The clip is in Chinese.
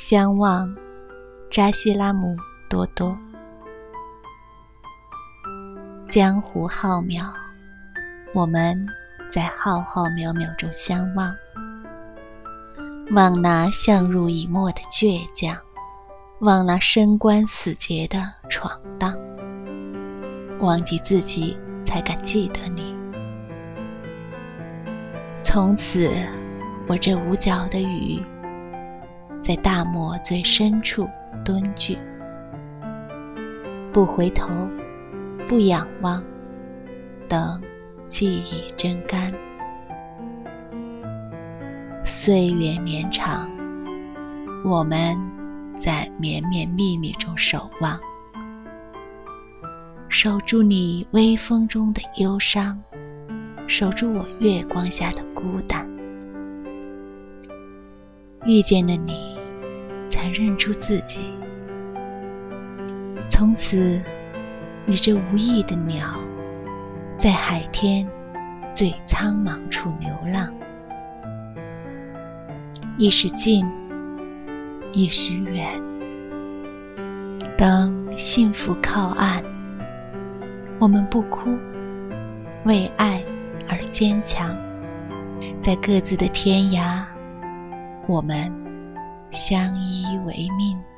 相望，扎西拉姆多多。江湖浩渺，我们在浩浩渺渺中相望。望那相濡以沫的倔强，望那深关死劫的闯荡。忘记自己，才敢记得你。从此，我这无脚的鱼，在大漠最深处蹲踞，不回头，不仰望，等记忆真干。岁月绵长，我们在绵绵密密中守望，守住你微风中的忧伤。守住我月光下的孤单，遇见了你，才认出自己。从此，你这无意的鸟，在海天最苍茫处流浪。一时近，一时远。等幸福靠岸，我们不哭，为爱。而坚强，在各自的天涯，我们相依为命。